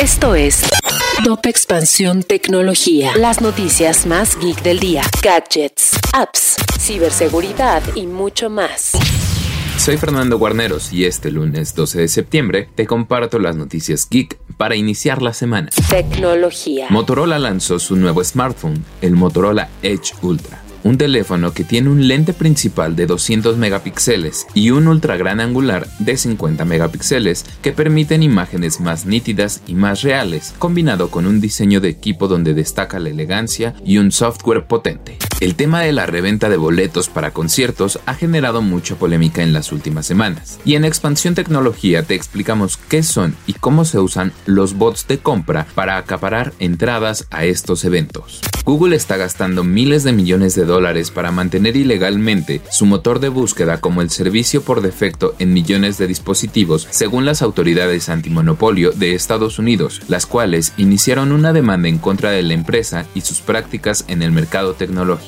Esto es Top Expansión Tecnología. Las noticias más geek del día. Gadgets, apps, ciberseguridad y mucho más. Soy Fernando Guarneros y este lunes 12 de septiembre te comparto las noticias geek para iniciar la semana. Tecnología. Motorola lanzó su nuevo smartphone, el Motorola Edge Ultra un teléfono que tiene un lente principal de 200 megapíxeles y un ultra gran angular de 50 megapíxeles que permiten imágenes más nítidas y más reales, combinado con un diseño de equipo donde destaca la elegancia y un software potente. El tema de la reventa de boletos para conciertos ha generado mucha polémica en las últimas semanas, y en Expansión Tecnología te explicamos qué son y cómo se usan los bots de compra para acaparar entradas a estos eventos. Google está gastando miles de millones de dólares para mantener ilegalmente su motor de búsqueda como el servicio por defecto en millones de dispositivos, según las autoridades antimonopolio de Estados Unidos, las cuales iniciaron una demanda en contra de la empresa y sus prácticas en el mercado tecnológico.